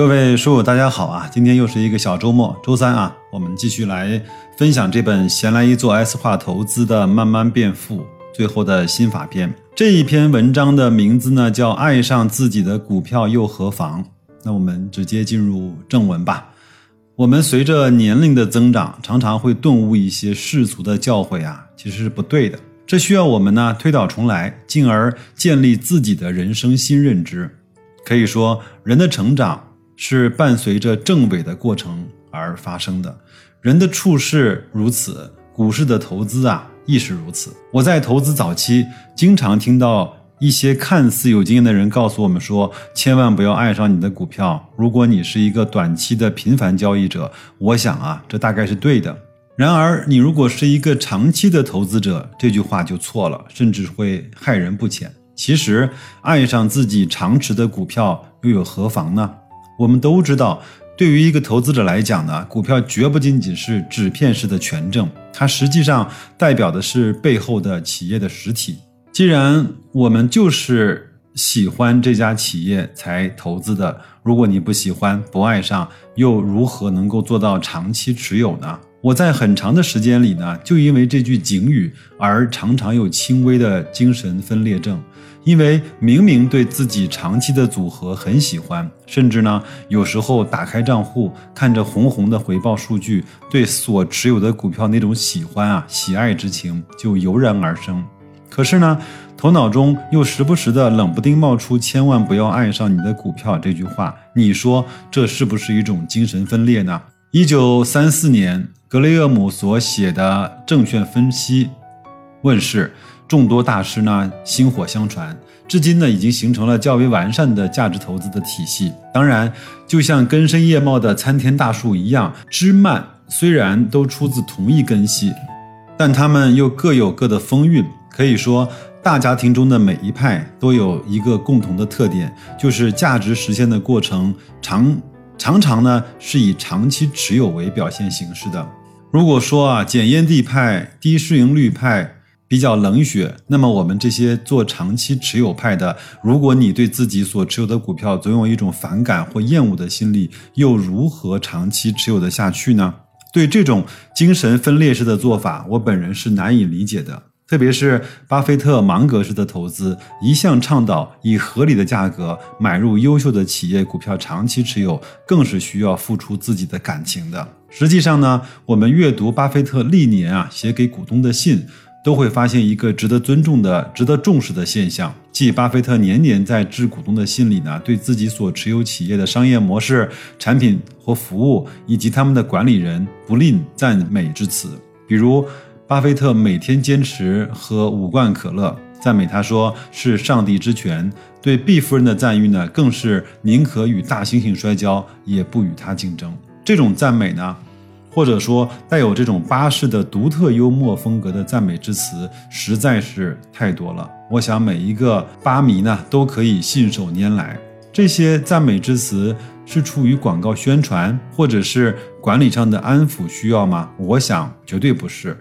各位书友，大家好啊！今天又是一个小周末，周三啊，我们继续来分享这本《闲来一做 S 化投资的慢慢变富》最后的心法篇。这一篇文章的名字呢叫《爱上自己的股票又何妨》。那我们直接进入正文吧。我们随着年龄的增长，常常会顿悟一些世俗的教诲啊，其实是不对的。这需要我们呢推倒重来，进而建立自己的人生新认知。可以说，人的成长。是伴随着正伪的过程而发生的，人的处事如此，股市的投资啊亦是如此。我在投资早期，经常听到一些看似有经验的人告诉我们说，千万不要爱上你的股票。如果你是一个短期的频繁交易者，我想啊，这大概是对的。然而，你如果是一个长期的投资者，这句话就错了，甚至会害人不浅。其实，爱上自己长持的股票又有何妨呢？我们都知道，对于一个投资者来讲呢，股票绝不仅仅是纸片式的权证，它实际上代表的是背后的企业的实体。既然我们就是喜欢这家企业才投资的，如果你不喜欢、不爱上，又如何能够做到长期持有呢？我在很长的时间里呢，就因为这句警语而常常有轻微的精神分裂症。因为明明对自己长期的组合很喜欢，甚至呢，有时候打开账户看着红红的回报数据，对所持有的股票那种喜欢啊、喜爱之情就油然而生。可是呢，头脑中又时不时的冷不丁冒出“千万不要爱上你的股票”这句话。你说这是不是一种精神分裂呢？一九三四年，格雷厄姆所写的《证券分析》问世。众多大师呢薪火相传，至今呢已经形成了较为完善的价值投资的体系。当然，就像根深叶茂的参天大树一样，枝蔓虽然都出自同一根系，但它们又各有各的风韵。可以说，大家庭中的每一派都有一个共同的特点，就是价值实现的过程常常常呢是以长期持有为表现形式的。如果说啊，检验地派、低市盈率派。比较冷血，那么我们这些做长期持有派的，如果你对自己所持有的股票总有一种反感或厌恶的心理，又如何长期持有的下去呢？对这种精神分裂式的做法，我本人是难以理解的。特别是巴菲特芒格式的投资，一向倡导以合理的价格买入优秀的企业股票长期持有，更是需要付出自己的感情的。实际上呢，我们阅读巴菲特历年啊写给股东的信。都会发现一个值得尊重的、值得重视的现象，即巴菲特年年在致股东的信里呢，对自己所持有企业的商业模式、产品或服务以及他们的管理人不吝赞美之词。比如，巴菲特每天坚持喝五罐可乐，赞美他说是上帝之泉；对毕夫人的赞誉呢，更是宁可与大猩猩摔跤，也不与他竞争。这种赞美呢？或者说带有这种巴士的独特幽默风格的赞美之词实在是太多了。我想每一个巴迷呢都可以信手拈来。这些赞美之词是出于广告宣传，或者是管理上的安抚需要吗？我想绝对不是。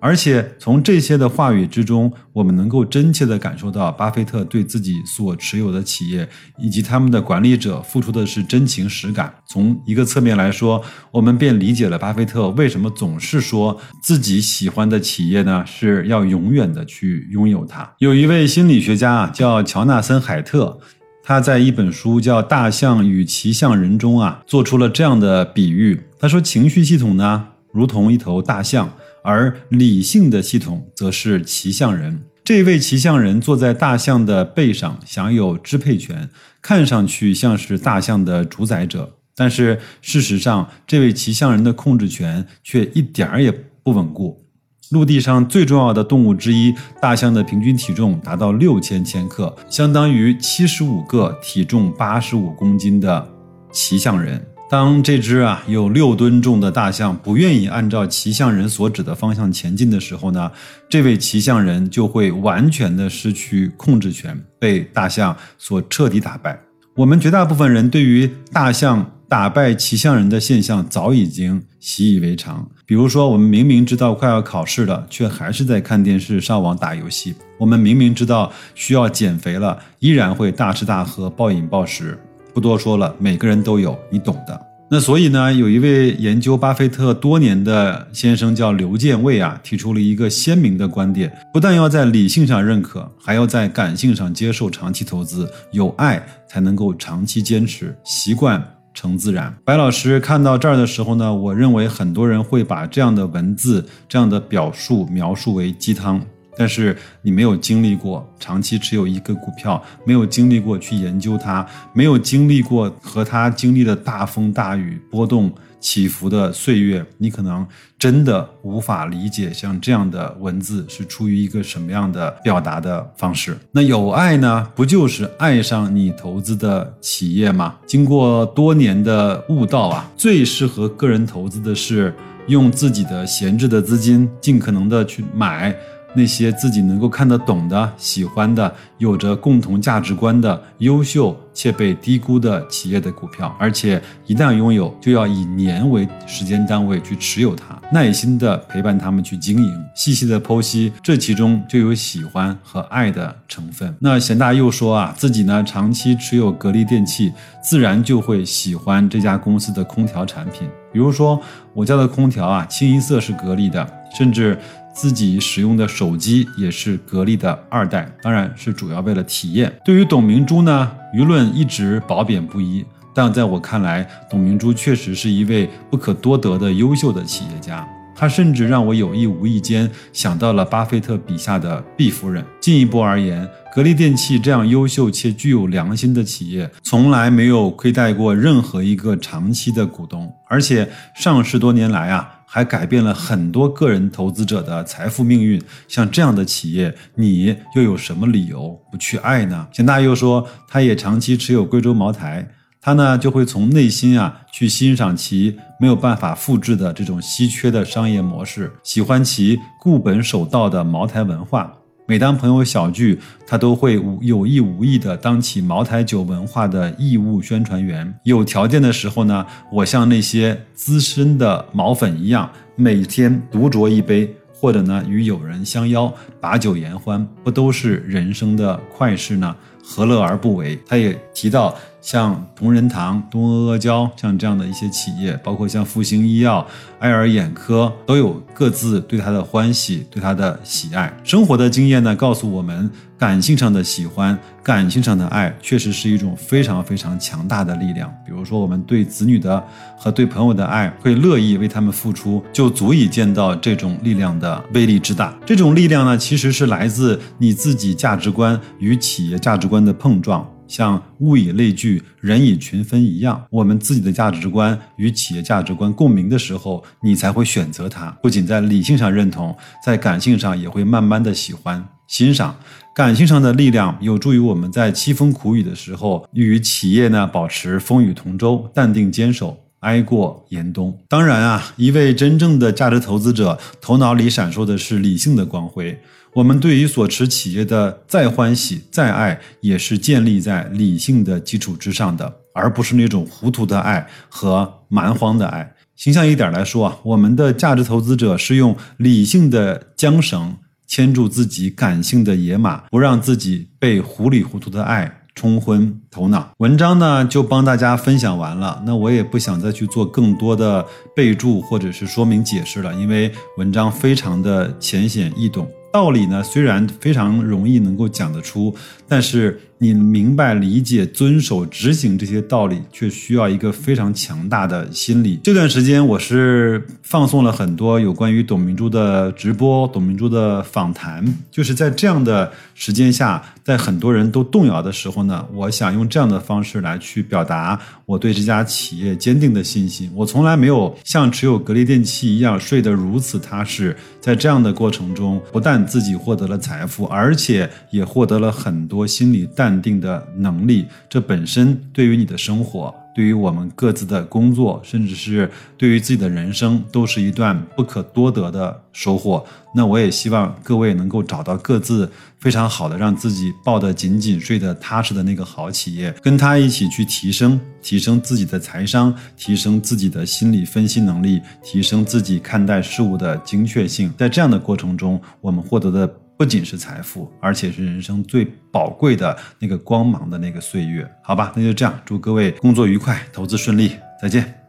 而且从这些的话语之中，我们能够真切地感受到巴菲特对自己所持有的企业以及他们的管理者付出的是真情实感。从一个侧面来说，我们便理解了巴菲特为什么总是说自己喜欢的企业呢是要永远的去拥有它。有一位心理学家啊，叫乔纳森·海特，他在一本书叫《大象与骑象人》中啊，做出了这样的比喻。他说，情绪系统呢，如同一头大象。而理性的系统则是骑象人。这位骑象人坐在大象的背上，享有支配权，看上去像是大象的主宰者。但是事实上，这位骑象人的控制权却一点儿也不稳固。陆地上最重要的动物之一，大象的平均体重达到六千千克，相当于七十五个体重八十五公斤的骑象人。当这只啊有六吨重的大象不愿意按照骑象人所指的方向前进的时候呢，这位骑象人就会完全的失去控制权，被大象所彻底打败。我们绝大部分人对于大象打败骑象人的现象早已经习以为常。比如说，我们明明知道快要考试了，却还是在看电视、上网、打游戏；我们明明知道需要减肥了，依然会大吃大喝、暴饮暴食。不多说了，每个人都有，你懂的。那所以呢，有一位研究巴菲特多年的先生叫刘建卫啊，提出了一个鲜明的观点：不但要在理性上认可，还要在感性上接受长期投资。有爱才能够长期坚持，习惯成自然。白老师看到这儿的时候呢，我认为很多人会把这样的文字、这样的表述描述为鸡汤。但是你没有经历过长期持有一个股票，没有经历过去研究它，没有经历过和它经历的大风大雨、波动起伏的岁月，你可能真的无法理解像这样的文字是出于一个什么样的表达的方式。那有爱呢？不就是爱上你投资的企业吗？经过多年的悟道啊，最适合个人投资的是用自己的闲置的资金，尽可能的去买。那些自己能够看得懂的、喜欢的、有着共同价值观的、优秀且被低估的企业的股票，而且一旦拥有，就要以年为时间单位去持有它，耐心的陪伴他们去经营，细细的剖析，这其中就有喜欢和爱的成分。那贤大又说啊，自己呢长期持有格力电器，自然就会喜欢这家公司的空调产品。比如说，我家的空调啊，清一色是格力的，甚至。自己使用的手机也是格力的二代，当然是主要为了体验。对于董明珠呢，舆论一直褒贬不一，但在我看来，董明珠确实是一位不可多得的优秀的企业家。她甚至让我有意无意间想到了巴菲特笔下的毕夫人。进一步而言，格力电器这样优秀且具有良心的企业，从来没有亏待过任何一个长期的股东，而且上市多年来啊。还改变了很多个人投资者的财富命运。像这样的企业，你又有什么理由不去爱呢？钱大又说，他也长期持有贵州茅台，他呢就会从内心啊去欣赏其没有办法复制的这种稀缺的商业模式，喜欢其固本守道的茅台文化。每当朋友小聚，他都会无有意无意地当起茅台酒文化的义务宣传员。有条件的时候呢，我像那些资深的毛粉一样，每天独酌一杯，或者呢与友人相邀把酒言欢，不都是人生的快事呢？何乐而不为？他也提到。像同仁堂、东阿阿胶，像这样的一些企业，包括像复星医药、爱尔眼科，都有各自对他的欢喜、对他的喜爱。生活的经验呢，告诉我们，感性上的喜欢、感性上的爱，确实是一种非常非常强大的力量。比如说，我们对子女的和对朋友的爱，会乐意为他们付出，就足以见到这种力量的威力之大。这种力量呢，其实是来自你自己价值观与企业价值观的碰撞。像物以类聚，人以群分一样，我们自己的价值观与企业价值观共鸣的时候，你才会选择它。不仅在理性上认同，在感性上也会慢慢的喜欢欣赏。感性上的力量有助于我们在凄风苦雨的时候，与企业呢保持风雨同舟，淡定坚守，挨过严冬。当然啊，一位真正的价值投资者，头脑里闪烁的是理性的光辉。我们对于所持企业的再欢喜再爱，也是建立在理性的基础之上的，而不是那种糊涂的爱和蛮荒的爱。形象一点来说啊，我们的价值投资者是用理性的缰绳牵住自己感性的野马，不让自己被糊里糊涂的爱冲昏头脑。文章呢就帮大家分享完了，那我也不想再去做更多的备注或者是说明解释了，因为文章非常的浅显易懂。道理呢，虽然非常容易能够讲得出，但是。你明白、理解、遵守、执行这些道理，却需要一个非常强大的心理。这段时间，我是放送了很多有关于董明珠的直播、董明珠的访谈。就是在这样的时间下，在很多人都动摇的时候呢，我想用这样的方式来去表达我对这家企业坚定的信心。我从来没有像持有格力电器一样睡得如此踏实。在这样的过程中，不但自己获得了财富，而且也获得了很多心理淡。淡定的能力，这本身对于你的生活对于我们各自的工作，甚至是对于自己的人生，都是一段不可多得的收获。那我也希望各位能够找到各自非常好的，让自己抱得紧紧、睡得踏实的那个好企业，跟他一起去提升，提升自己的财商，提升自己的心理分析能力，提升自己看待事物的精确性。在这样的过程中，我们获得的不仅是财富，而且是人生最宝贵的那个光芒的那个岁月。好吧，那就这样，祝各位工作愉快，投资顺利，再见。